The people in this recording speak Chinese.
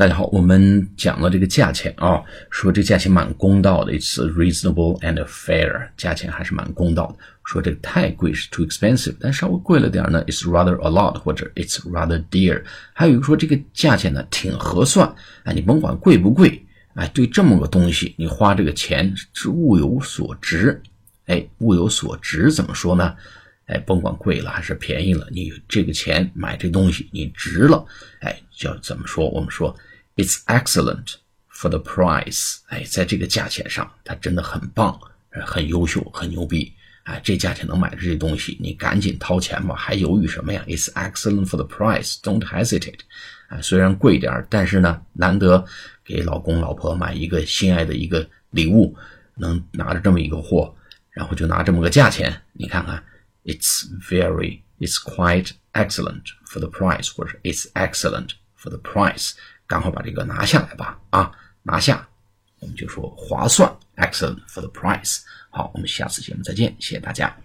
大家好，我们讲了这个价钱啊，说这价钱蛮公道的，it's reasonable and fair，价钱还是蛮公道的。说这个太贵是 too expensive，但稍微贵了点呢，it's rather a lot 或者 it's rather dear。还有一个说这个价钱呢挺合算，哎，你甭管贵不贵，哎，对这么个东西，你花这个钱是物有所值，哎，物有所值怎么说呢？哎，甭管贵了还是便宜了，你这个钱买这东西你值了，哎，叫怎么说？我们说。It's excellent for the price，哎，在这个价钱上，它真的很棒，很优秀，很牛逼，哎，这价钱能买这些东西，你赶紧掏钱吧，还犹豫什么呀？It's excellent for the price，don't hesitate，哎，虽然贵点儿但是呢，难得给老公老婆买一个心爱的一个礼物，能拿着这么一个货，然后就拿这么个价钱，你看看 ，It's very，it's quite excellent for the price，或者 It's excellent for the price。赶快把这个拿下来吧！啊，拿下，我们就说划算，excellent for the price。好，我们下次节目再见，谢谢大家。